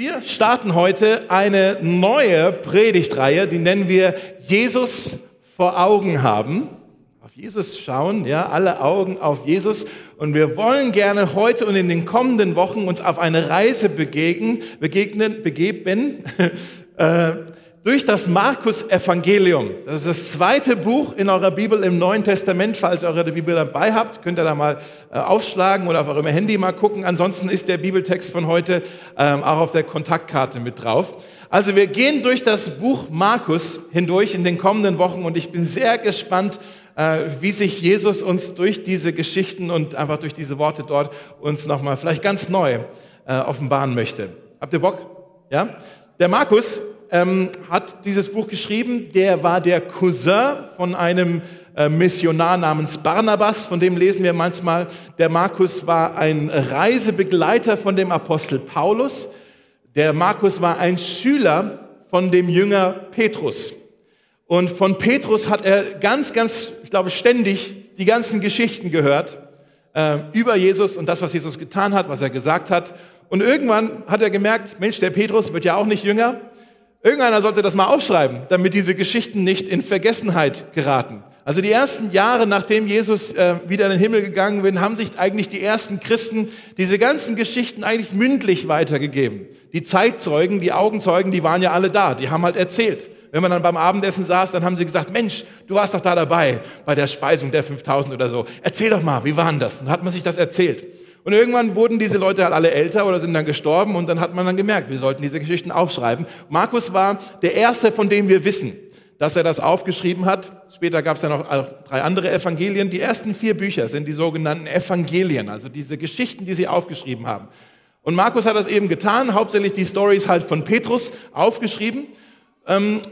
Wir starten heute eine neue Predigtreihe, die nennen wir Jesus vor Augen haben. Auf Jesus schauen, ja, alle Augen auf Jesus. Und wir wollen gerne heute und in den kommenden Wochen uns auf eine Reise begegnen, begegnen, begeben, äh, durch das Markus-Evangelium. Das ist das zweite Buch in eurer Bibel im Neuen Testament. Falls ihr eure Bibel dabei habt, könnt ihr da mal äh, aufschlagen oder auf eurem Handy mal gucken. Ansonsten ist der Bibeltext von heute ähm, auch auf der Kontaktkarte mit drauf. Also wir gehen durch das Buch Markus hindurch in den kommenden Wochen und ich bin sehr gespannt, äh, wie sich Jesus uns durch diese Geschichten und einfach durch diese Worte dort uns nochmal vielleicht ganz neu äh, offenbaren möchte. Habt ihr Bock? Ja? Der Markus ähm, hat dieses Buch geschrieben. Der war der Cousin von einem äh, Missionar namens Barnabas, von dem lesen wir manchmal. Der Markus war ein Reisebegleiter von dem Apostel Paulus. Der Markus war ein Schüler von dem Jünger Petrus. Und von Petrus hat er ganz, ganz, ich glaube, ständig die ganzen Geschichten gehört äh, über Jesus und das, was Jesus getan hat, was er gesagt hat. Und irgendwann hat er gemerkt, Mensch, der Petrus wird ja auch nicht jünger. Irgendeiner sollte das mal aufschreiben, damit diese Geschichten nicht in Vergessenheit geraten. Also die ersten Jahre, nachdem Jesus äh, wieder in den Himmel gegangen bin, haben sich eigentlich die ersten Christen diese ganzen Geschichten eigentlich mündlich weitergegeben. Die Zeitzeugen, die Augenzeugen, die waren ja alle da, die haben halt erzählt. Wenn man dann beim Abendessen saß, dann haben sie gesagt, Mensch, du warst doch da dabei bei der Speisung der 5000 oder so. Erzähl doch mal, wie war denn das? Dann hat man sich das erzählt. Und irgendwann wurden diese Leute halt alle älter oder sind dann gestorben und dann hat man dann gemerkt, wir sollten diese Geschichten aufschreiben. Markus war der erste, von dem wir wissen, dass er das aufgeschrieben hat. Später gab es dann noch drei andere Evangelien. Die ersten vier Bücher sind die sogenannten Evangelien, also diese Geschichten, die sie aufgeschrieben haben. Und Markus hat das eben getan, hauptsächlich die Stories halt von Petrus aufgeschrieben. Ähm,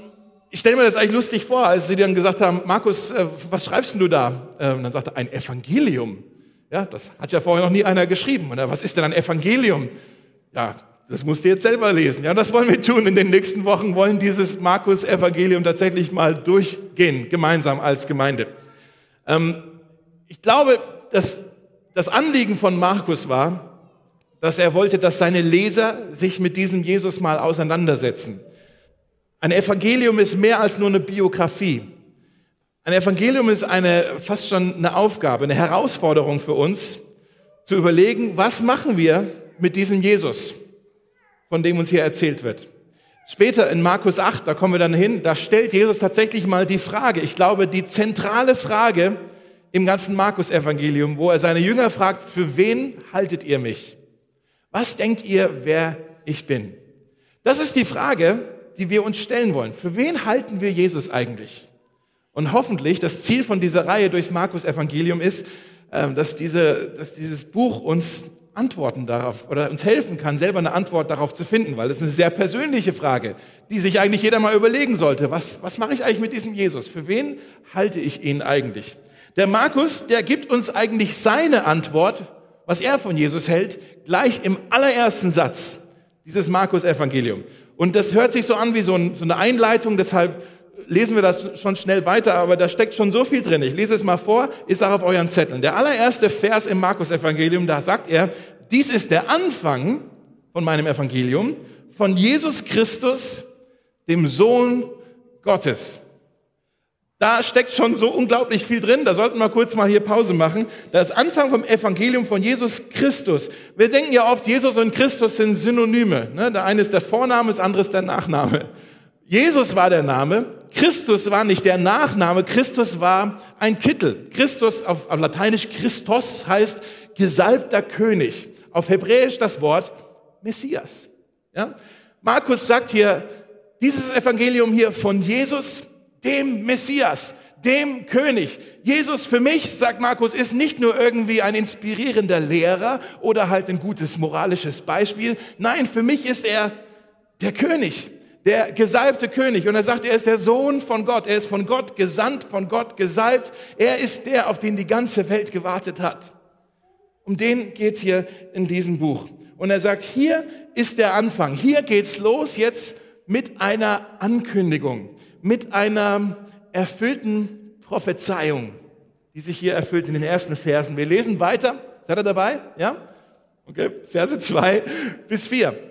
ich stelle mir das eigentlich lustig vor, als sie dann gesagt haben, Markus, äh, was schreibst du da? Und ähm, dann sagte er, ein Evangelium. Ja, das hat ja vorher noch nie einer geschrieben. Oder was ist denn ein Evangelium? Ja, das musst du jetzt selber lesen. Ja, das wollen wir tun. In den nächsten Wochen wollen dieses Markus-Evangelium tatsächlich mal durchgehen, gemeinsam als Gemeinde. Ähm, ich glaube, dass das Anliegen von Markus war, dass er wollte, dass seine Leser sich mit diesem Jesus mal auseinandersetzen. Ein Evangelium ist mehr als nur eine Biografie. Ein Evangelium ist eine, fast schon eine Aufgabe, eine Herausforderung für uns, zu überlegen, was machen wir mit diesem Jesus, von dem uns hier erzählt wird. Später in Markus 8, da kommen wir dann hin, da stellt Jesus tatsächlich mal die Frage, ich glaube, die zentrale Frage im ganzen Markus-Evangelium, wo er seine Jünger fragt, für wen haltet ihr mich? Was denkt ihr, wer ich bin? Das ist die Frage, die wir uns stellen wollen. Für wen halten wir Jesus eigentlich? Und hoffentlich, das Ziel von dieser Reihe durchs Markus-Evangelium ist, ähm, dass, diese, dass dieses Buch uns Antworten darauf oder uns helfen kann, selber eine Antwort darauf zu finden, weil es eine sehr persönliche Frage, die sich eigentlich jeder mal überlegen sollte. Was, was mache ich eigentlich mit diesem Jesus? Für wen halte ich ihn eigentlich? Der Markus, der gibt uns eigentlich seine Antwort, was er von Jesus hält, gleich im allerersten Satz dieses Markus-Evangelium. Und das hört sich so an wie so, ein, so eine Einleitung, deshalb lesen wir das schon schnell weiter, aber da steckt schon so viel drin. Ich lese es mal vor, ist auch auf euren Zetteln. Der allererste Vers im Markus-Evangelium, da sagt er, dies ist der Anfang von meinem Evangelium, von Jesus Christus, dem Sohn Gottes. Da steckt schon so unglaublich viel drin. Da sollten wir kurz mal hier Pause machen. Das Anfang vom Evangelium von Jesus Christus. Wir denken ja oft, Jesus und Christus sind Synonyme. Ne? Der eine ist der Vorname, das andere ist der Nachname. Jesus war der Name, Christus war nicht der Nachname, Christus war ein Titel. Christus auf, auf Lateinisch Christos heißt gesalbter König. Auf Hebräisch das Wort Messias. Ja? Markus sagt hier, dieses Evangelium hier von Jesus, dem Messias, dem König. Jesus für mich, sagt Markus, ist nicht nur irgendwie ein inspirierender Lehrer oder halt ein gutes moralisches Beispiel. Nein, für mich ist er der König der gesalbte König. Und er sagt, er ist der Sohn von Gott. Er ist von Gott gesandt, von Gott gesalbt. Er ist der, auf den die ganze Welt gewartet hat. Um den geht's hier in diesem Buch. Und er sagt, hier ist der Anfang. Hier geht's los jetzt mit einer Ankündigung, mit einer erfüllten Prophezeiung, die sich hier erfüllt in den ersten Versen. Wir lesen weiter. Seid ihr dabei? Ja? Okay. Verse zwei bis vier.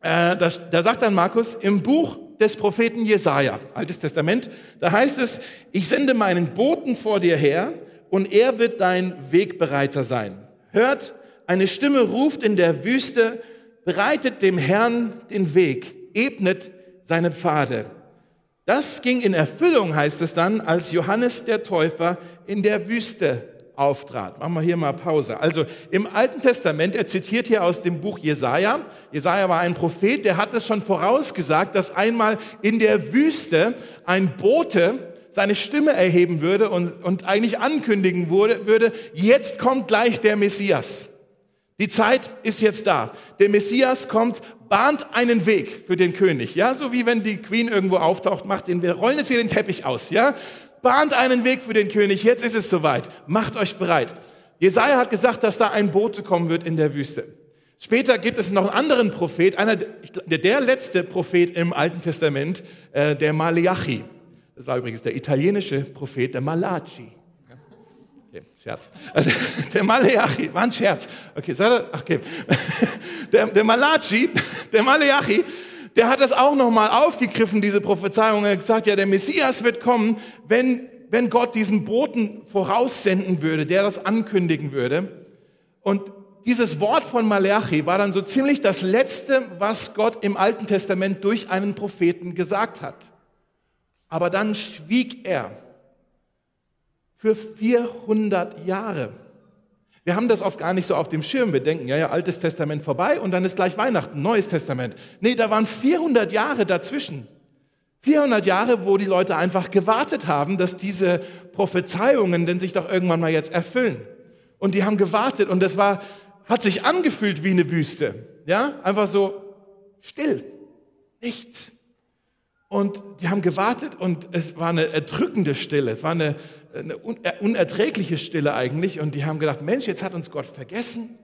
Äh, da, da sagt dann Markus, im Buch des Propheten Jesaja, Altes Testament, da heißt es, ich sende meinen Boten vor dir her und er wird dein Wegbereiter sein. Hört, eine Stimme ruft in der Wüste, bereitet dem Herrn den Weg, ebnet seine Pfade. Das ging in Erfüllung, heißt es dann, als Johannes der Täufer in der Wüste auftrat. Machen wir hier mal Pause. Also im Alten Testament, er zitiert hier aus dem Buch Jesaja. Jesaja war ein Prophet, der hat es schon vorausgesagt, dass einmal in der Wüste ein Bote seine Stimme erheben würde und, und eigentlich ankündigen würde, würde, jetzt kommt gleich der Messias. Die Zeit ist jetzt da. Der Messias kommt, bahnt einen Weg für den König. Ja, so wie wenn die Queen irgendwo auftaucht, macht den, wir rollen jetzt hier den Teppich aus. Ja, bahnt einen Weg für den König, jetzt ist es soweit, macht euch bereit. Jesaja hat gesagt, dass da ein Bote kommen wird in der Wüste. Später gibt es noch einen anderen Prophet, einer, der, letzte Prophet im Alten Testament, äh, der Malachi. Das war übrigens der italienische Prophet, der Malachi. Okay, Scherz. Also, der Malachi, war ein Scherz. Okay, okay. Der, der Malachi, der Malachi, der hat das auch nochmal aufgegriffen, diese Prophezeiung. Er hat gesagt, ja, der Messias wird kommen, wenn, wenn Gott diesen Boten voraussenden würde, der das ankündigen würde. Und dieses Wort von Malachi war dann so ziemlich das Letzte, was Gott im Alten Testament durch einen Propheten gesagt hat. Aber dann schwieg er für 400 Jahre. Wir haben das oft gar nicht so auf dem Schirm. Wir denken, ja, ja, Altes Testament vorbei und dann ist gleich Weihnachten, Neues Testament. Nee, da waren 400 Jahre dazwischen. 400 Jahre, wo die Leute einfach gewartet haben, dass diese Prophezeiungen denn sich doch irgendwann mal jetzt erfüllen. Und die haben gewartet und das war, hat sich angefühlt wie eine Wüste. Ja, einfach so still. Nichts. Und die haben gewartet und es war eine erdrückende Stille. Es war eine, eine unerträgliche Stille eigentlich und die haben gedacht, Mensch, jetzt hat uns Gott vergessen.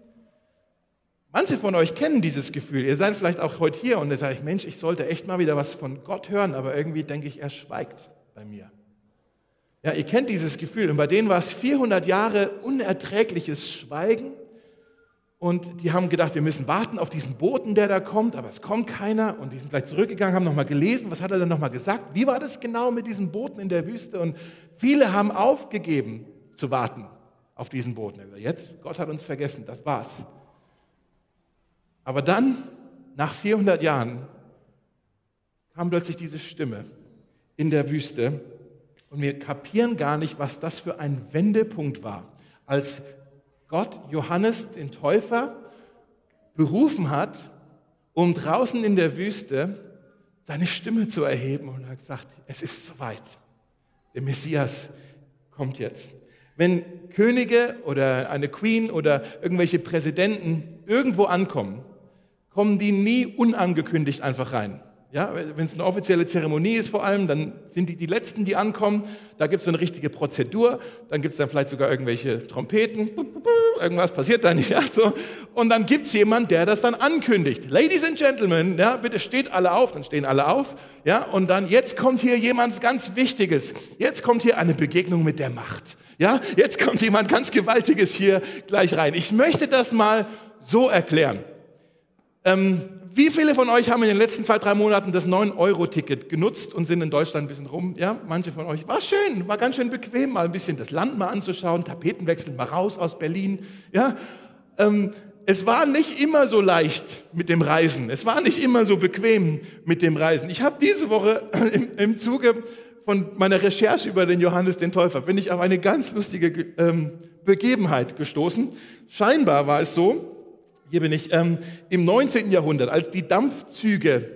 Manche von euch kennen dieses Gefühl. Ihr seid vielleicht auch heute hier und ihr sagt, Mensch, ich sollte echt mal wieder was von Gott hören, aber irgendwie denke ich, er schweigt bei mir. Ja, ihr kennt dieses Gefühl und bei denen war es 400 Jahre unerträgliches Schweigen und die haben gedacht, wir müssen warten auf diesen Boten, der da kommt, aber es kommt keiner. Und die sind gleich zurückgegangen, haben nochmal gelesen, was hat er denn nochmal gesagt? Wie war das genau mit diesem Boten in der Wüste? Und viele haben aufgegeben zu warten auf diesen Boten. Jetzt, Gott hat uns vergessen, das war's. Aber dann, nach 400 Jahren, kam plötzlich diese Stimme in der Wüste und wir kapieren gar nicht, was das für ein Wendepunkt war, als Gott Johannes den Täufer berufen hat, um draußen in der Wüste seine Stimme zu erheben und hat gesagt, es ist soweit. Der Messias kommt jetzt. Wenn Könige oder eine Queen oder irgendwelche Präsidenten irgendwo ankommen, kommen die nie unangekündigt einfach rein. Ja, wenn es eine offizielle Zeremonie ist vor allem, dann sind die die Letzten, die ankommen. Da gibt es so eine richtige Prozedur. Dann gibt es dann vielleicht sogar irgendwelche Trompeten. Irgendwas passiert dann. Ja, so. Und dann gibt es jemand, der das dann ankündigt. Ladies and Gentlemen, ja, bitte steht alle auf. Dann stehen alle auf. Ja, und dann, jetzt kommt hier jemand ganz Wichtiges. Jetzt kommt hier eine Begegnung mit der Macht. Ja, jetzt kommt jemand ganz Gewaltiges hier gleich rein. Ich möchte das mal so erklären. Ähm, wie viele von euch haben in den letzten zwei, drei Monaten das 9-Euro-Ticket genutzt und sind in Deutschland ein bisschen rum? Ja, manche von euch. War schön, war ganz schön bequem, mal ein bisschen das Land mal anzuschauen, Tapetenwechsel mal raus aus Berlin. Ja, ähm, es war nicht immer so leicht mit dem Reisen. Es war nicht immer so bequem mit dem Reisen. Ich habe diese Woche im, im, Zuge von meiner Recherche über den Johannes den Täufer, bin ich auf eine ganz lustige ähm, Begebenheit gestoßen. Scheinbar war es so, hier bin ich, ähm, im 19. Jahrhundert, als die Dampfzüge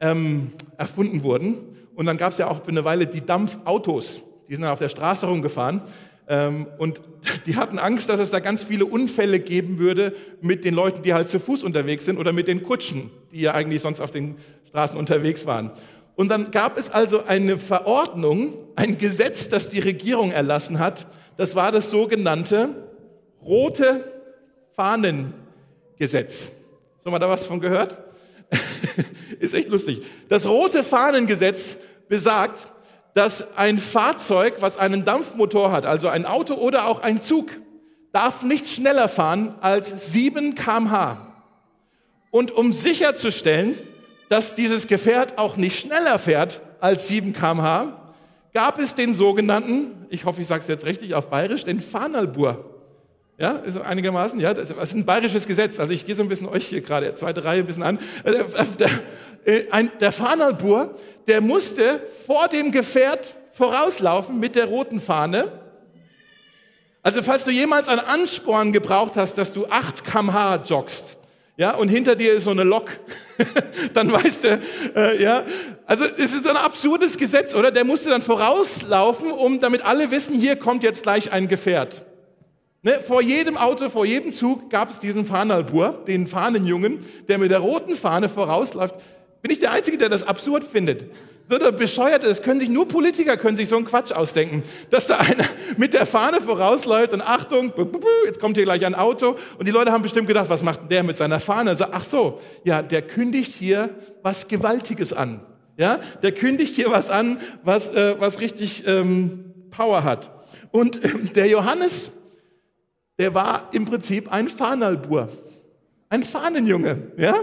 ähm, erfunden wurden, und dann gab es ja auch für eine Weile die Dampfautos, die sind dann auf der Straße rumgefahren, ähm, und die hatten Angst, dass es da ganz viele Unfälle geben würde mit den Leuten, die halt zu Fuß unterwegs sind oder mit den Kutschen, die ja eigentlich sonst auf den Straßen unterwegs waren. Und dann gab es also eine Verordnung, ein Gesetz, das die Regierung erlassen hat. Das war das sogenannte rote Fahnen Gesetz. Schon mal da was von gehört? Ist echt lustig. Das rote Fahnengesetz besagt, dass ein Fahrzeug, was einen Dampfmotor hat, also ein Auto oder auch ein Zug, darf nicht schneller fahren als 7 kmh. Und um sicherzustellen, dass dieses Gefährt auch nicht schneller fährt als 7 km/h, gab es den sogenannten, ich hoffe, ich sage es jetzt richtig auf Bayerisch, den Fahnalbur. Ja, ist einigermaßen, ja, das ist ein bayerisches Gesetz. Also ich gehe so ein bisschen euch hier gerade, zweite Reihe ein bisschen an. Äh, der, der, der Fahnalbur, der musste vor dem Gefährt vorauslaufen mit der roten Fahne. Also falls du jemals einen Ansporn gebraucht hast, dass du 8 kmh joggst, ja, und hinter dir ist so eine Lok, dann weißt du, äh, ja, also es ist ein absurdes Gesetz, oder? Der musste dann vorauslaufen, um, damit alle wissen, hier kommt jetzt gleich ein Gefährt. Ne, vor jedem Auto, vor jedem Zug gab es diesen Fahnalbur, den Fahnenjungen, der mit der roten Fahne vorausläuft. Bin ich der Einzige, der das absurd findet? Oder bescheuert ist, können sich nur Politiker können sich so einen Quatsch ausdenken, dass da einer mit der Fahne vorausläuft und Achtung, jetzt kommt hier gleich ein Auto und die Leute haben bestimmt gedacht, was macht der mit seiner Fahne? So, ach so, ja, der kündigt hier was Gewaltiges an. Ja, der kündigt hier was an, was, äh, was richtig ähm, Power hat. Und äh, der Johannes, der war im Prinzip ein Fahnalbur, ein Fahnenjunge, ja?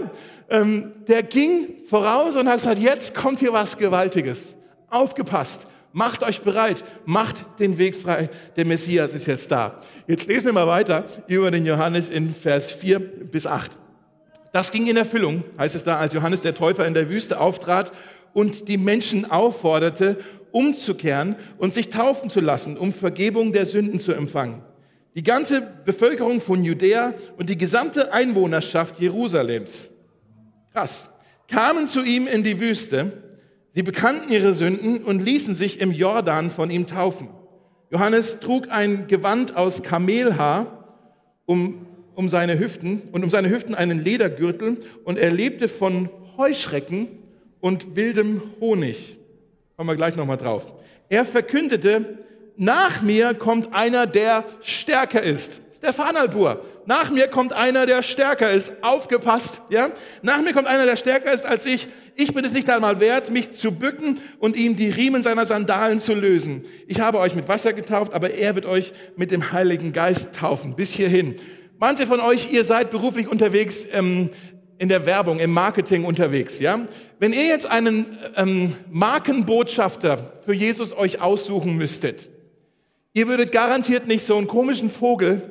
Ähm, der ging voraus und hat gesagt, jetzt kommt hier was Gewaltiges. Aufgepasst, macht euch bereit, macht den Weg frei, der Messias ist jetzt da. Jetzt lesen wir mal weiter über den Johannes in Vers 4 bis 8. Das ging in Erfüllung, heißt es da, als Johannes der Täufer in der Wüste auftrat und die Menschen aufforderte, umzukehren und sich taufen zu lassen, um Vergebung der Sünden zu empfangen. Die ganze Bevölkerung von Judäa und die gesamte Einwohnerschaft Jerusalems, krass, kamen zu ihm in die Wüste. Sie bekannten ihre Sünden und ließen sich im Jordan von ihm taufen. Johannes trug ein Gewand aus Kamelhaar um, um seine Hüften und um seine Hüften einen Ledergürtel und er lebte von Heuschrecken und wildem Honig. Kommen wir gleich nochmal drauf. Er verkündete, nach mir kommt einer, der stärker ist. Das ist der Fanalbur. Nach mir kommt einer, der stärker ist. Aufgepasst, ja? Nach mir kommt einer, der stärker ist als ich. Ich bin es nicht einmal wert, mich zu bücken und ihm die Riemen seiner Sandalen zu lösen. Ich habe euch mit Wasser getauft, aber er wird euch mit dem Heiligen Geist taufen. Bis hierhin. Manche von euch, ihr seid beruflich unterwegs ähm, in der Werbung, im Marketing unterwegs, ja? Wenn ihr jetzt einen ähm, Markenbotschafter für Jesus euch aussuchen müsstet, Ihr würdet garantiert nicht so einen komischen Vogel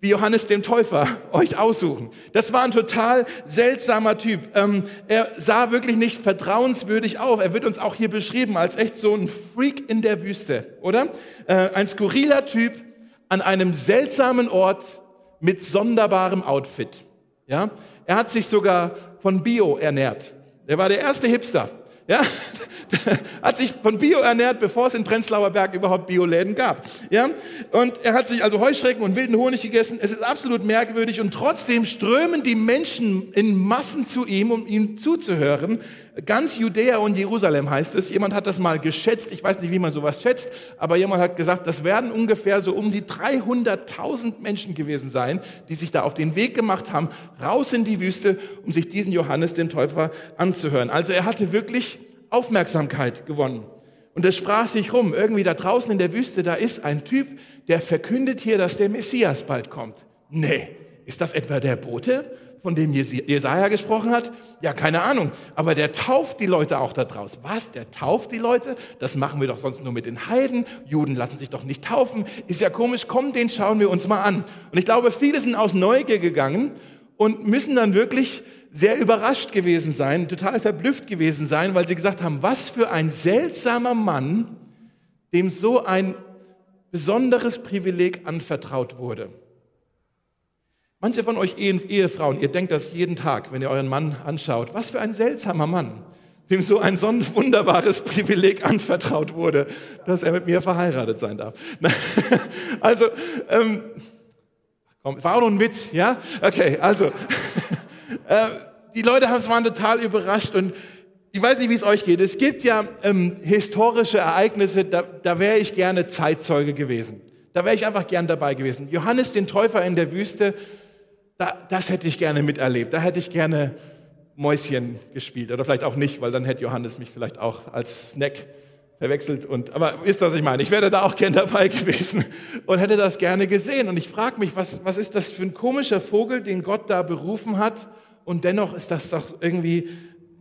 wie Johannes dem Täufer euch aussuchen. Das war ein total seltsamer Typ. Ähm, er sah wirklich nicht vertrauenswürdig auf. Er wird uns auch hier beschrieben als echt so ein Freak in der Wüste, oder? Äh, ein skurriler Typ an einem seltsamen Ort mit sonderbarem Outfit. Ja? Er hat sich sogar von Bio ernährt. Er war der erste Hipster. Ja, hat sich von Bio ernährt, bevor es in Prenzlauer Berg überhaupt Bioläden gab. Ja, und er hat sich also Heuschrecken und wilden Honig gegessen. Es ist absolut merkwürdig und trotzdem strömen die Menschen in Massen zu ihm, um ihm zuzuhören. Ganz Judäa und Jerusalem heißt es. Jemand hat das mal geschätzt. Ich weiß nicht, wie man sowas schätzt, aber jemand hat gesagt, das werden ungefähr so um die 300.000 Menschen gewesen sein, die sich da auf den Weg gemacht haben, raus in die Wüste, um sich diesen Johannes, den Täufer, anzuhören. Also er hatte wirklich Aufmerksamkeit gewonnen. Und es sprach sich rum, irgendwie da draußen in der Wüste, da ist ein Typ, der verkündet hier, dass der Messias bald kommt. Nee, ist das etwa der Bote, von dem Jesaja gesprochen hat? Ja, keine Ahnung. Aber der tauft die Leute auch da draußen. Was? Der tauft die Leute? Das machen wir doch sonst nur mit den Heiden. Juden lassen sich doch nicht taufen. Ist ja komisch. Komm, den schauen wir uns mal an. Und ich glaube, viele sind aus Neugier gegangen und müssen dann wirklich sehr überrascht gewesen sein, total verblüfft gewesen sein, weil sie gesagt haben, was für ein seltsamer Mann, dem so ein besonderes Privileg anvertraut wurde. Manche von euch Ehefrauen, ihr denkt das jeden Tag, wenn ihr euren Mann anschaut. Was für ein seltsamer Mann, dem so ein so wunderbares Privileg anvertraut wurde, dass er mit mir verheiratet sein darf. Also, ähm, komm, war auch noch ein Witz, ja? Okay, also. Äh, die Leute waren total überrascht und ich weiß nicht, wie es euch geht. Es gibt ja ähm, historische Ereignisse, da, da wäre ich gerne Zeitzeuge gewesen. Da wäre ich einfach gern dabei gewesen. Johannes den Täufer in der Wüste, da, das hätte ich gerne miterlebt. Da hätte ich gerne Mäuschen gespielt. Oder vielleicht auch nicht, weil dann hätte Johannes mich vielleicht auch als Snack verwechselt. Und, aber wisst ihr, was ich meine? Ich wäre da auch gern dabei gewesen und hätte das gerne gesehen. Und ich frage mich, was, was ist das für ein komischer Vogel, den Gott da berufen hat, und dennoch ist das doch irgendwie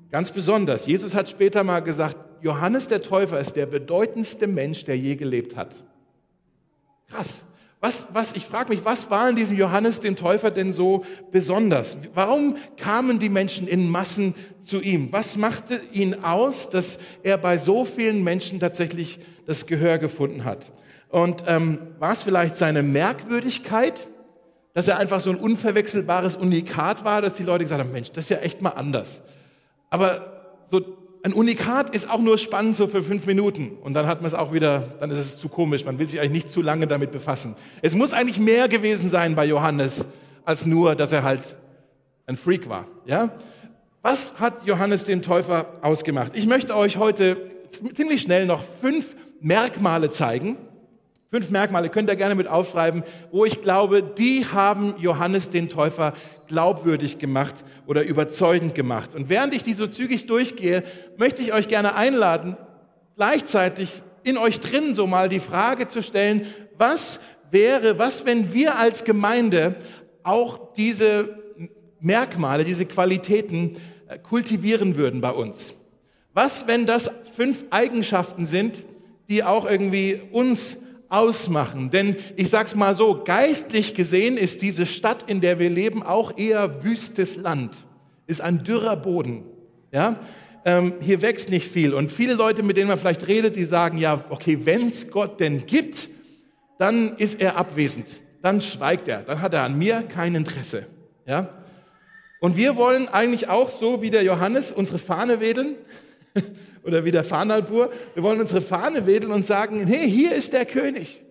ganz besonders. Jesus hat später mal gesagt, Johannes der Täufer ist der bedeutendste Mensch, der je gelebt hat. Krass. Was, was, ich frage mich, was war in diesem Johannes dem Täufer denn so besonders? Warum kamen die Menschen in Massen zu ihm? Was machte ihn aus, dass er bei so vielen Menschen tatsächlich das Gehör gefunden hat? Und ähm, war es vielleicht seine Merkwürdigkeit, dass er einfach so ein unverwechselbares Unikat war, dass die Leute gesagt haben, Mensch, das ist ja echt mal anders. Aber so ein Unikat ist auch nur spannend so für fünf Minuten und dann hat man es auch wieder, dann ist es zu komisch, man will sich eigentlich nicht zu lange damit befassen. Es muss eigentlich mehr gewesen sein bei Johannes, als nur, dass er halt ein Freak war. Ja? Was hat Johannes den Täufer ausgemacht? Ich möchte euch heute ziemlich schnell noch fünf Merkmale zeigen, Fünf Merkmale könnt ihr gerne mit aufschreiben, wo ich glaube, die haben Johannes den Täufer glaubwürdig gemacht oder überzeugend gemacht. Und während ich die so zügig durchgehe, möchte ich euch gerne einladen, gleichzeitig in euch drin so mal die Frage zu stellen, was wäre, was, wenn wir als Gemeinde auch diese Merkmale, diese Qualitäten äh, kultivieren würden bei uns? Was, wenn das fünf Eigenschaften sind, die auch irgendwie uns ausmachen. Denn ich sag's mal so, geistlich gesehen ist diese Stadt, in der wir leben, auch eher wüstes Land, ist ein dürrer Boden. Ja? Ähm, hier wächst nicht viel. Und viele Leute, mit denen man vielleicht redet, die sagen, ja, okay, wenn's Gott denn gibt, dann ist er abwesend. Dann schweigt er. Dann hat er an mir kein Interesse. Ja? Und wir wollen eigentlich auch so wie der Johannes unsere Fahne wedeln oder wie der Fahnalbur. Wir wollen unsere Fahne wedeln und sagen, hey, hier ist der König.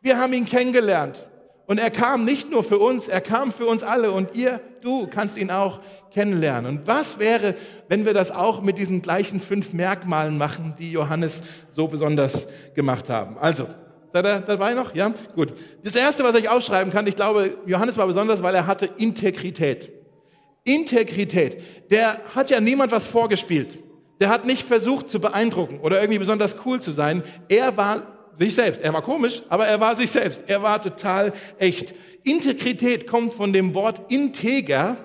Wir haben ihn kennengelernt. Und er kam nicht nur für uns, er kam für uns alle. Und ihr, du kannst ihn auch kennenlernen. Und was wäre, wenn wir das auch mit diesen gleichen fünf Merkmalen machen, die Johannes so besonders gemacht haben? Also, seid ihr dabei noch? Ja? Gut. Das erste, was ich aufschreiben kann, ich glaube, Johannes war besonders, weil er hatte Integrität. Integrität. Der hat ja niemand was vorgespielt. Der hat nicht versucht zu beeindrucken oder irgendwie besonders cool zu sein. Er war sich selbst. Er war komisch, aber er war sich selbst. Er war total echt. Integrität kommt von dem Wort integer,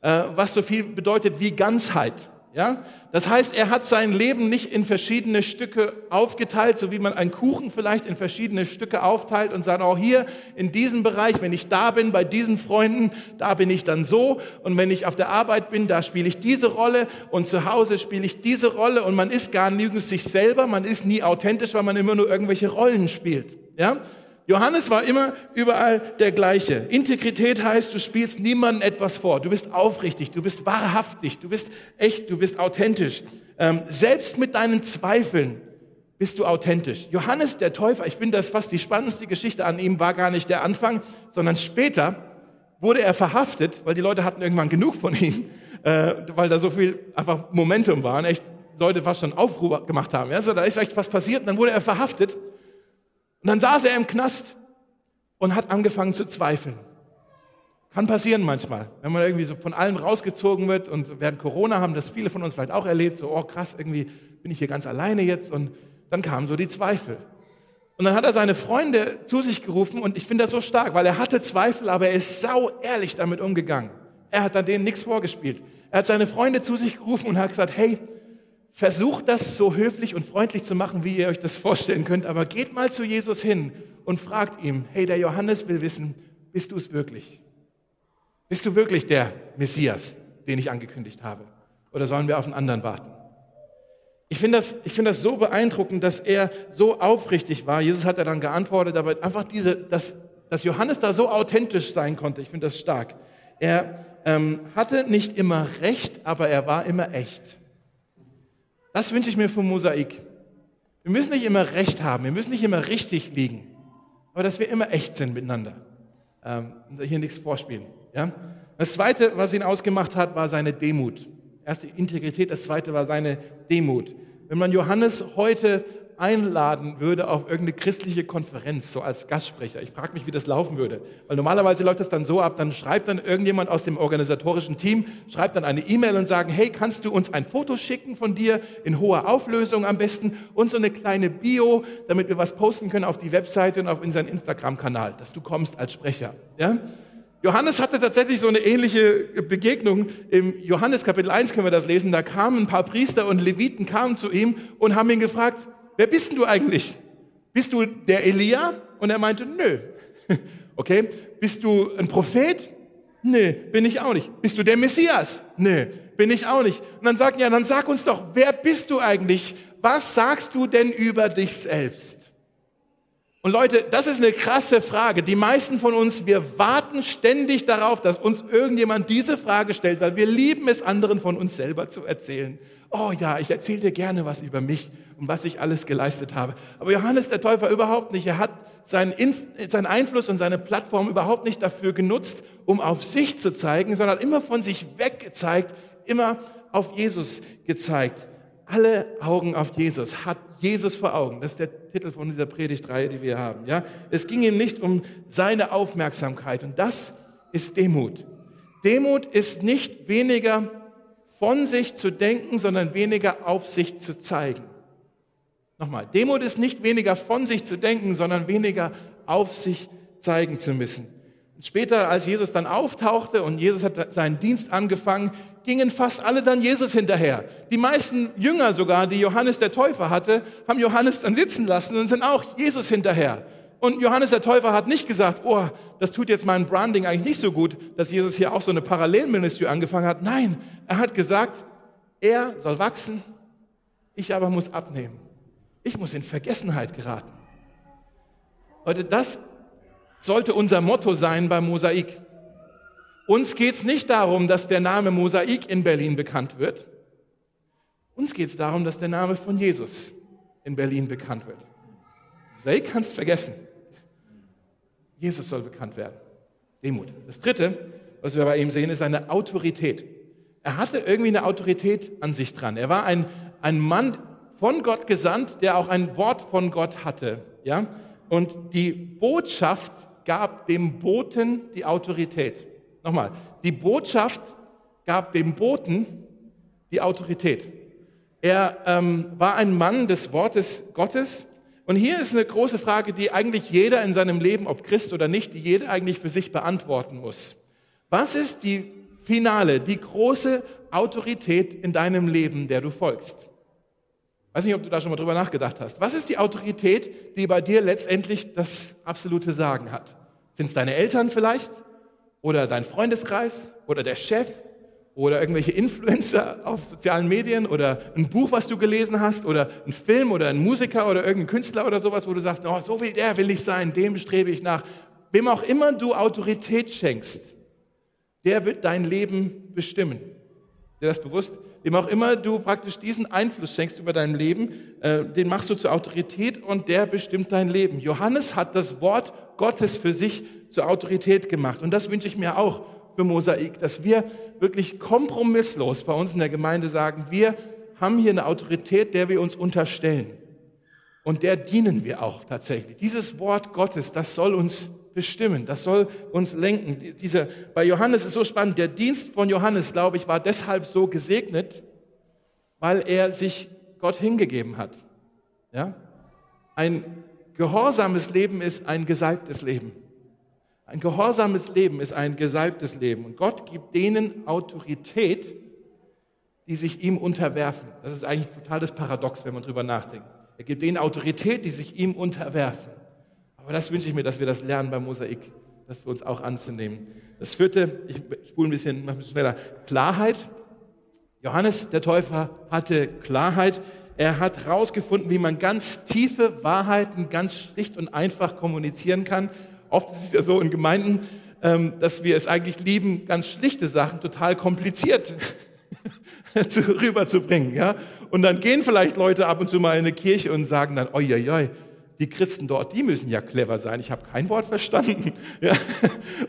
äh, was so viel bedeutet wie Ganzheit. Ja? Das heißt, er hat sein Leben nicht in verschiedene Stücke aufgeteilt, so wie man einen Kuchen vielleicht in verschiedene Stücke aufteilt und sagt, auch hier in diesem Bereich, wenn ich da bin, bei diesen Freunden, da bin ich dann so und wenn ich auf der Arbeit bin, da spiele ich diese Rolle und zu Hause spiele ich diese Rolle und man ist gar nirgends sich selber, man ist nie authentisch, weil man immer nur irgendwelche Rollen spielt. Ja? Johannes war immer überall der gleiche. Integrität heißt, du spielst niemandem etwas vor. Du bist aufrichtig, du bist wahrhaftig, du bist echt, du bist authentisch. Ähm, selbst mit deinen Zweifeln bist du authentisch. Johannes der Täufer, ich finde das fast die spannendste Geschichte an ihm, war gar nicht der Anfang, sondern später wurde er verhaftet, weil die Leute hatten irgendwann genug von ihm, äh, weil da so viel einfach Momentum waren, echt Leute fast schon Aufruhr gemacht haben. Ja, so, da ist vielleicht was passiert und dann wurde er verhaftet und dann saß er im Knast und hat angefangen zu zweifeln. Kann passieren manchmal, wenn man irgendwie so von allem rausgezogen wird und während Corona haben das viele von uns vielleicht auch erlebt, so, oh krass, irgendwie bin ich hier ganz alleine jetzt und dann kamen so die Zweifel. Und dann hat er seine Freunde zu sich gerufen und ich finde das so stark, weil er hatte Zweifel, aber er ist sau ehrlich damit umgegangen. Er hat dann denen nichts vorgespielt. Er hat seine Freunde zu sich gerufen und hat gesagt, hey, Versucht das so höflich und freundlich zu machen, wie ihr euch das vorstellen könnt, aber geht mal zu Jesus hin und fragt ihm, hey, der Johannes will wissen, bist du es wirklich? Bist du wirklich der Messias, den ich angekündigt habe? Oder sollen wir auf einen anderen warten? Ich finde das, ich finde das so beeindruckend, dass er so aufrichtig war. Jesus hat er dann geantwortet, aber einfach diese, dass, dass Johannes da so authentisch sein konnte, ich finde das stark. Er ähm, hatte nicht immer recht, aber er war immer echt. Das wünsche ich mir vom Mosaik. Wir müssen nicht immer recht haben, wir müssen nicht immer richtig liegen, aber dass wir immer echt sind miteinander. Ähm, hier nichts vorspielen. Ja? Das Zweite, was ihn ausgemacht hat, war seine Demut. Erste Integrität, das Zweite war seine Demut. Wenn man Johannes heute einladen würde auf irgendeine christliche Konferenz, so als Gastsprecher. Ich frage mich, wie das laufen würde. Weil normalerweise läuft das dann so ab, dann schreibt dann irgendjemand aus dem organisatorischen Team, schreibt dann eine E-Mail und sagt, hey, kannst du uns ein Foto schicken von dir in hoher Auflösung am besten und so eine kleine Bio, damit wir was posten können auf die Webseite und auf unseren Instagram-Kanal, dass du kommst als Sprecher. Ja? Johannes hatte tatsächlich so eine ähnliche Begegnung. Im Johannes Kapitel 1 können wir das lesen. Da kamen ein paar Priester und Leviten kamen zu ihm und haben ihn gefragt, wer bist denn du eigentlich? Bist du der Elia? Und er meinte, nö. Okay, bist du ein Prophet? Nö, bin ich auch nicht. Bist du der Messias? Nö, bin ich auch nicht. Und dann sagt ja, dann sag uns doch, wer bist du eigentlich? Was sagst du denn über dich selbst? Und Leute, das ist eine krasse Frage. Die meisten von uns, wir warten ständig darauf, dass uns irgendjemand diese Frage stellt, weil wir lieben es, anderen von uns selber zu erzählen. Oh ja, ich erzähle dir gerne was über mich und was ich alles geleistet habe. Aber Johannes der Täufer überhaupt nicht. Er hat seinen, seinen Einfluss und seine Plattform überhaupt nicht dafür genutzt, um auf sich zu zeigen, sondern immer von sich weg gezeigt, immer auf Jesus gezeigt. Alle Augen auf Jesus hat Jesus vor Augen. Das ist der Titel von dieser Predigtreihe, die wir haben. Ja, es ging ihm nicht um seine Aufmerksamkeit und das ist Demut. Demut ist nicht weniger von sich zu denken, sondern weniger auf sich zu zeigen. Nochmal, Demut ist nicht weniger von sich zu denken, sondern weniger auf sich zeigen zu müssen. Später, als Jesus dann auftauchte und Jesus hat seinen Dienst angefangen, gingen fast alle dann Jesus hinterher. Die meisten Jünger sogar, die Johannes der Täufer hatte, haben Johannes dann sitzen lassen und sind auch Jesus hinterher. Und Johannes der Täufer hat nicht gesagt, oh, das tut jetzt mein Branding eigentlich nicht so gut, dass Jesus hier auch so eine Parallelministry angefangen hat. Nein, er hat gesagt, er soll wachsen, ich aber muss abnehmen. Ich muss in Vergessenheit geraten. Leute, das sollte unser Motto sein beim Mosaik. Uns geht es nicht darum, dass der Name Mosaik in Berlin bekannt wird. Uns geht es darum, dass der Name von Jesus in Berlin bekannt wird. Mosaik kannst vergessen. Jesus soll bekannt werden. Demut. Das Dritte, was wir bei ihm sehen, ist eine Autorität. Er hatte irgendwie eine Autorität an sich dran. Er war ein, ein Mann von Gott gesandt, der auch ein Wort von Gott hatte. Ja? Und die Botschaft gab dem Boten die Autorität. Nochmal, die Botschaft gab dem Boten die Autorität. Er ähm, war ein Mann des Wortes Gottes. Und hier ist eine große Frage, die eigentlich jeder in seinem Leben, ob Christ oder nicht, die jeder eigentlich für sich beantworten muss. Was ist die finale, die große Autorität in deinem Leben, der du folgst? Weiß nicht, ob du da schon mal drüber nachgedacht hast. Was ist die Autorität, die bei dir letztendlich das absolute Sagen hat? Sind es deine Eltern vielleicht? Oder dein Freundeskreis oder der Chef oder irgendwelche Influencer auf sozialen Medien oder ein Buch, was du gelesen hast oder ein Film oder ein Musiker oder irgendein Künstler oder sowas, wo du sagst, oh, so wie der will ich sein, dem strebe ich nach. Wem auch immer du Autorität schenkst, der wird dein Leben bestimmen. Ist dir das bewusst? Wem auch immer du praktisch diesen Einfluss schenkst über dein Leben, äh, den machst du zur Autorität und der bestimmt dein Leben. Johannes hat das Wort Gottes für sich zur Autorität gemacht. Und das wünsche ich mir auch für Mosaik, dass wir wirklich kompromisslos bei uns in der Gemeinde sagen, wir haben hier eine Autorität, der wir uns unterstellen. Und der dienen wir auch tatsächlich. Dieses Wort Gottes, das soll uns bestimmen, das soll uns lenken. Diese, bei Johannes ist so spannend, der Dienst von Johannes, glaube ich, war deshalb so gesegnet, weil er sich Gott hingegeben hat. Ja? Ein gehorsames Leben ist ein gesalbtes Leben. Ein gehorsames Leben ist ein gesalbtes Leben. Und Gott gibt denen Autorität, die sich ihm unterwerfen. Das ist eigentlich total das Paradox, wenn man drüber nachdenkt. Er gibt denen Autorität, die sich ihm unterwerfen. Aber das wünsche ich mir, dass wir das lernen beim Mosaik, dass wir uns auch anzunehmen. Das vierte, ich spule ein bisschen, mach ein bisschen schneller, Klarheit. Johannes der Täufer hatte Klarheit. Er hat herausgefunden, wie man ganz tiefe Wahrheiten ganz schlicht und einfach kommunizieren kann Oft ist es ja so in Gemeinden, ähm, dass wir es eigentlich lieben, ganz schlichte Sachen total kompliziert rüberzubringen. Und dann gehen vielleicht Leute ab und zu mal in eine Kirche und sagen dann, oi, oi, oi, die Christen dort, die müssen ja clever sein. Ich habe kein Wort verstanden. Ja?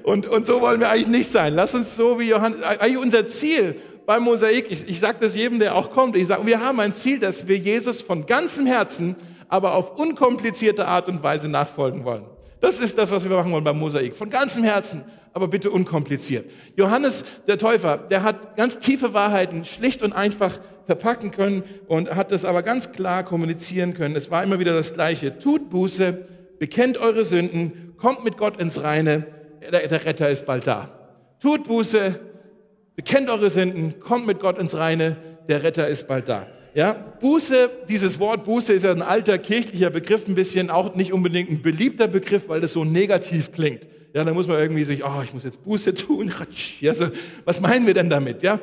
Und, und so wollen wir eigentlich nicht sein. Lass uns so wie Johannes, eigentlich unser Ziel beim Mosaik, ich, ich sage das jedem, der auch kommt, ich sage, wir haben ein Ziel, dass wir Jesus von ganzem Herzen, aber auf unkomplizierte Art und Weise nachfolgen wollen. Das ist das, was wir machen wollen beim Mosaik. Von ganzem Herzen, aber bitte unkompliziert. Johannes der Täufer, der hat ganz tiefe Wahrheiten schlicht und einfach verpacken können und hat das aber ganz klar kommunizieren können. Es war immer wieder das Gleiche. Tut Buße, bekennt eure Sünden, kommt mit Gott ins Reine, der, der Retter ist bald da. Tut Buße, bekennt eure Sünden, kommt mit Gott ins Reine, der Retter ist bald da. Ja, Buße, dieses Wort Buße ist ja ein alter kirchlicher Begriff, ein bisschen auch nicht unbedingt ein beliebter Begriff, weil das so negativ klingt. Ja, da muss man irgendwie sich, oh, ich muss jetzt Buße tun. Ja, so, was meinen wir denn damit? Ja,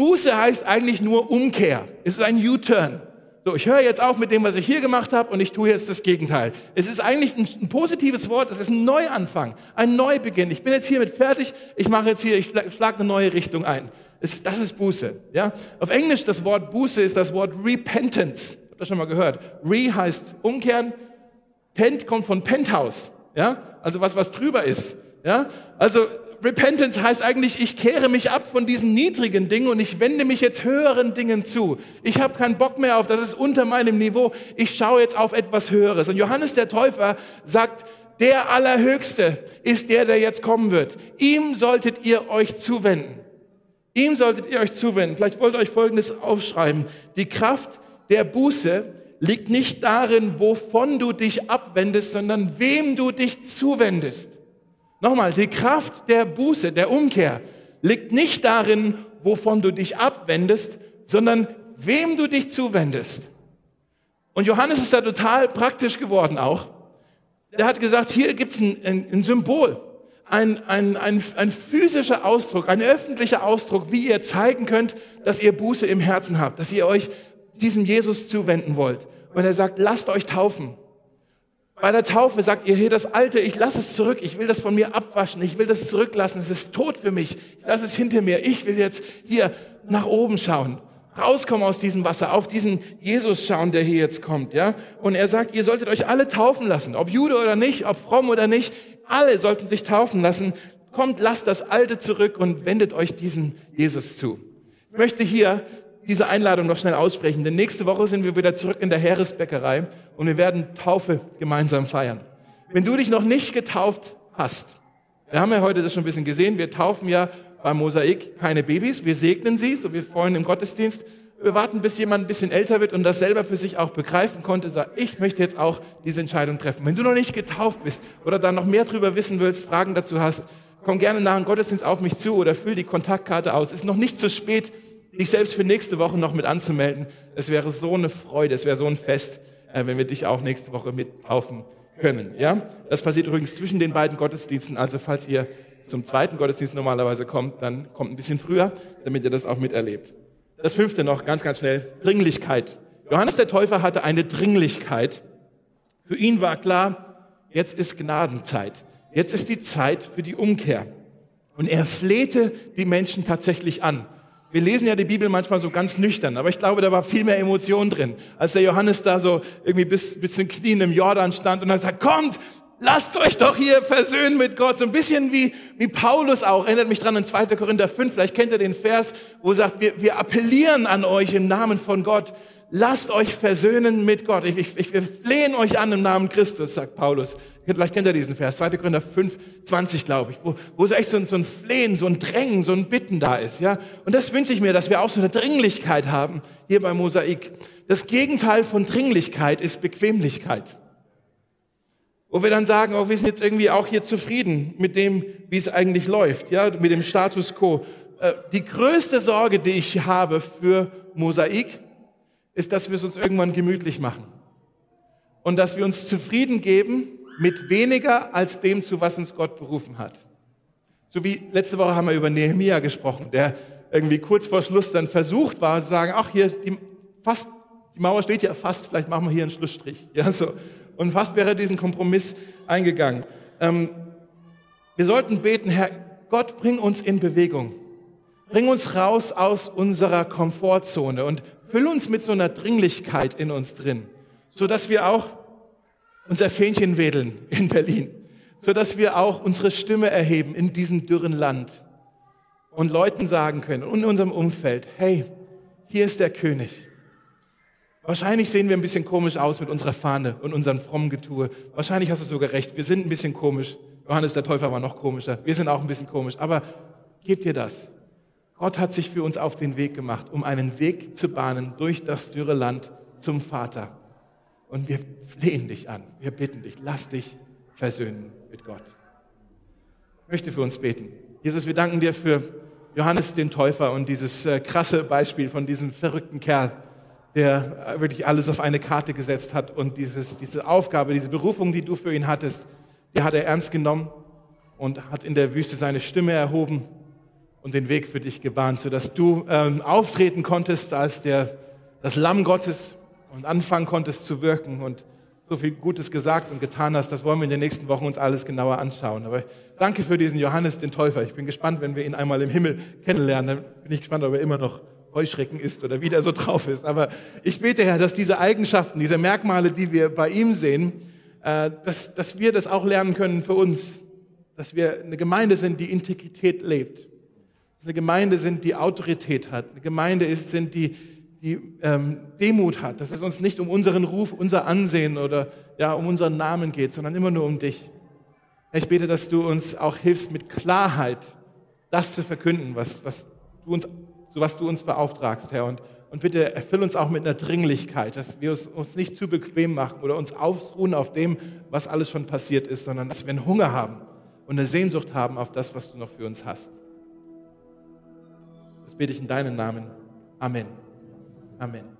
Buße heißt eigentlich nur Umkehr. Es ist ein U-Turn. So, ich höre jetzt auf mit dem, was ich hier gemacht habe und ich tue jetzt das Gegenteil. Es ist eigentlich ein, ein positives Wort, es ist ein Neuanfang, ein Neubeginn. Ich bin jetzt hiermit fertig, ich mache jetzt hier, ich schlage eine neue Richtung ein. Es, das ist Buße. Ja? Auf Englisch das Wort Buße ist das Wort Repentance. Habt ihr schon mal gehört? Re heißt umkehren, Pent kommt von Penthouse. Ja? Also was, was drüber ist. Ja? Also Repentance heißt eigentlich, ich kehre mich ab von diesen niedrigen Dingen und ich wende mich jetzt höheren Dingen zu. Ich habe keinen Bock mehr auf, das ist unter meinem Niveau. Ich schaue jetzt auf etwas Höheres. Und Johannes der Täufer sagt, der Allerhöchste ist der, der jetzt kommen wird. Ihm solltet ihr euch zuwenden. Ihm solltet ihr euch zuwenden. Vielleicht wollt ihr euch Folgendes aufschreiben. Die Kraft der Buße liegt nicht darin, wovon du dich abwendest, sondern wem du dich zuwendest. Nochmal, die Kraft der Buße, der Umkehr, liegt nicht darin, wovon du dich abwendest, sondern wem du dich zuwendest. Und Johannes ist da total praktisch geworden auch. Der hat gesagt, hier gibt's ein, ein, ein Symbol, ein, ein, ein, ein physischer Ausdruck, ein öffentlicher Ausdruck, wie ihr zeigen könnt, dass ihr Buße im Herzen habt, dass ihr euch diesem Jesus zuwenden wollt. Und er sagt, lasst euch taufen. Bei der Taufe sagt ihr, hier das Alte, ich lasse es zurück, ich will das von mir abwaschen, ich will das zurücklassen, es ist tot für mich, ich lasse es hinter mir, ich will jetzt hier nach oben schauen, rauskommen aus diesem Wasser, auf diesen Jesus schauen, der hier jetzt kommt, ja. Und er sagt, ihr solltet euch alle taufen lassen, ob Jude oder nicht, ob fromm oder nicht, alle sollten sich taufen lassen. Kommt, lasst das Alte zurück und wendet euch diesen Jesus zu. Ich möchte hier diese Einladung noch schnell aussprechen, denn nächste Woche sind wir wieder zurück in der Heeresbäckerei und wir werden Taufe gemeinsam feiern. Wenn du dich noch nicht getauft hast, wir haben ja heute das schon ein bisschen gesehen, wir taufen ja beim Mosaik keine Babys, wir segnen sie, so wie vorhin im Gottesdienst. Wir warten, bis jemand ein bisschen älter wird und das selber für sich auch begreifen konnte, sagt, ich möchte jetzt auch diese Entscheidung treffen. Wenn du noch nicht getauft bist oder da noch mehr drüber wissen willst, Fragen dazu hast, komm gerne nach dem Gottesdienst auf mich zu oder füll die Kontaktkarte aus. Ist noch nicht zu spät, dich selbst für nächste Woche noch mit anzumelden. Es wäre so eine Freude, es wäre so ein Fest, äh, wenn wir dich auch nächste Woche mit taufen können. Ja? Das passiert übrigens zwischen den beiden Gottesdiensten. Also falls ihr zum zweiten Gottesdienst normalerweise kommt, dann kommt ein bisschen früher, damit ihr das auch miterlebt. Das fünfte noch, ganz, ganz schnell, Dringlichkeit. Johannes der Täufer hatte eine Dringlichkeit. Für ihn war klar, jetzt ist Gnadenzeit. Jetzt ist die Zeit für die Umkehr. Und er flehte die Menschen tatsächlich an. Wir lesen ja die Bibel manchmal so ganz nüchtern, aber ich glaube, da war viel mehr Emotion drin, als der Johannes da so irgendwie bis, bis zu den Knien im Jordan stand und er sagt, kommt, lasst euch doch hier versöhnen mit Gott. So ein bisschen wie, wie Paulus auch, erinnert mich dran in 2. Korinther 5, vielleicht kennt ihr den Vers, wo er sagt, wir, wir appellieren an euch im Namen von Gott, lasst euch versöhnen mit Gott. Ich, ich, wir flehen euch an im Namen Christus, sagt Paulus. Vielleicht kennt ihr diesen Vers, 2. Korinther 5, 20, glaube ich, wo, wo so echt so ein, so ein Flehen, so ein Drängen, so ein Bitten da ist. Ja? Und das wünsche ich mir, dass wir auch so eine Dringlichkeit haben hier bei Mosaik. Das Gegenteil von Dringlichkeit ist Bequemlichkeit. Wo wir dann sagen, oh, wir sind jetzt irgendwie auch hier zufrieden mit dem, wie es eigentlich läuft, ja, mit dem Status quo. Äh, die größte Sorge, die ich habe für Mosaik, ist, dass wir es uns irgendwann gemütlich machen. Und dass wir uns zufrieden geben mit weniger als dem, zu was uns Gott berufen hat. So wie letzte Woche haben wir über Nehemia gesprochen, der irgendwie kurz vor Schluss dann versucht war, zu sagen, ach hier, die, fast, die Mauer steht ja fast, vielleicht machen wir hier einen Schlussstrich. Ja, so. Und fast wäre diesen Kompromiss eingegangen. Ähm, wir sollten beten, Herr Gott, bring uns in Bewegung. Bring uns raus aus unserer Komfortzone und füll uns mit so einer Dringlichkeit in uns drin, so dass wir auch unser Fähnchen wedeln in Berlin, so dass wir auch unsere Stimme erheben in diesem dürren Land und Leuten sagen können und in unserem Umfeld, hey, hier ist der König. Wahrscheinlich sehen wir ein bisschen komisch aus mit unserer Fahne und unserem frommen Getue. Wahrscheinlich hast du sogar recht. Wir sind ein bisschen komisch. Johannes der Täufer war noch komischer. Wir sind auch ein bisschen komisch. Aber gebt dir das. Gott hat sich für uns auf den Weg gemacht, um einen Weg zu bahnen durch das dürre Land zum Vater. Und wir flehen dich an. Wir bitten dich. Lass dich versöhnen mit Gott. Ich möchte für uns beten. Jesus, wir danken dir für Johannes den Täufer und dieses äh, krasse Beispiel von diesem verrückten Kerl, der äh, wirklich alles auf eine Karte gesetzt hat und dieses, diese Aufgabe, diese Berufung, die du für ihn hattest, die hat er ernst genommen und hat in der Wüste seine Stimme erhoben und den Weg für dich gebahnt, sodass du ähm, auftreten konntest als der, das Lamm Gottes und anfangen konntest zu wirken und so viel Gutes gesagt und getan hast. Das wollen wir in den nächsten Wochen uns alles genauer anschauen. Aber danke für diesen Johannes, den Täufer. Ich bin gespannt, wenn wir ihn einmal im Himmel kennenlernen. Dann bin ich gespannt, ob er immer noch Heuschrecken ist oder wie der so drauf ist. Aber ich bete, Herr, dass diese Eigenschaften, diese Merkmale, die wir bei ihm sehen, äh, dass, dass wir das auch lernen können für uns. Dass wir eine Gemeinde sind, die Integrität lebt. Dass eine Gemeinde sind, die Autorität hat. Eine Gemeinde ist, sind, die die ähm, Demut hat, dass es uns nicht um unseren Ruf, unser Ansehen oder ja, um unseren Namen geht, sondern immer nur um dich. Ich bete, dass du uns auch hilfst, mit Klarheit das zu verkünden, was, was du uns, zu was du uns beauftragst, Herr. Und, und bitte erfüll uns auch mit einer Dringlichkeit, dass wir uns, uns nicht zu bequem machen oder uns ausruhen auf dem, was alles schon passiert ist, sondern dass wir einen Hunger haben und eine Sehnsucht haben auf das, was du noch für uns hast. Bete ich in deinem Namen. Amen. Amén.